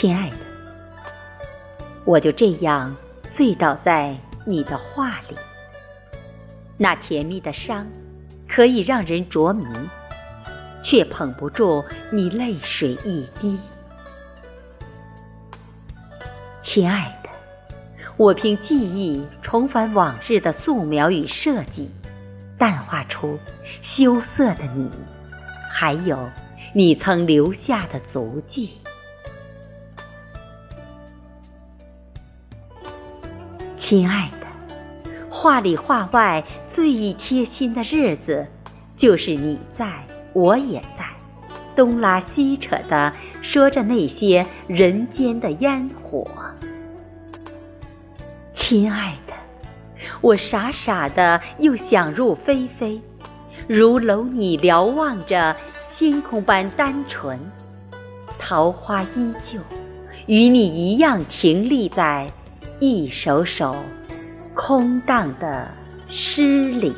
亲爱的，我就这样醉倒在你的画里，那甜蜜的伤可以让人着迷，却捧不住你泪水一滴。亲爱的，我凭记忆重返往日的素描与设计，淡化出羞涩的你，还有你曾留下的足迹。亲爱的，话里话外最贴心的日子，就是你在，我也在，东拉西扯的说着那些人间的烟火。亲爱的，我傻傻的又想入非非，如蝼蚁瞭望着星空般单纯，桃花依旧，与你一样停立在。一首首空荡的诗里。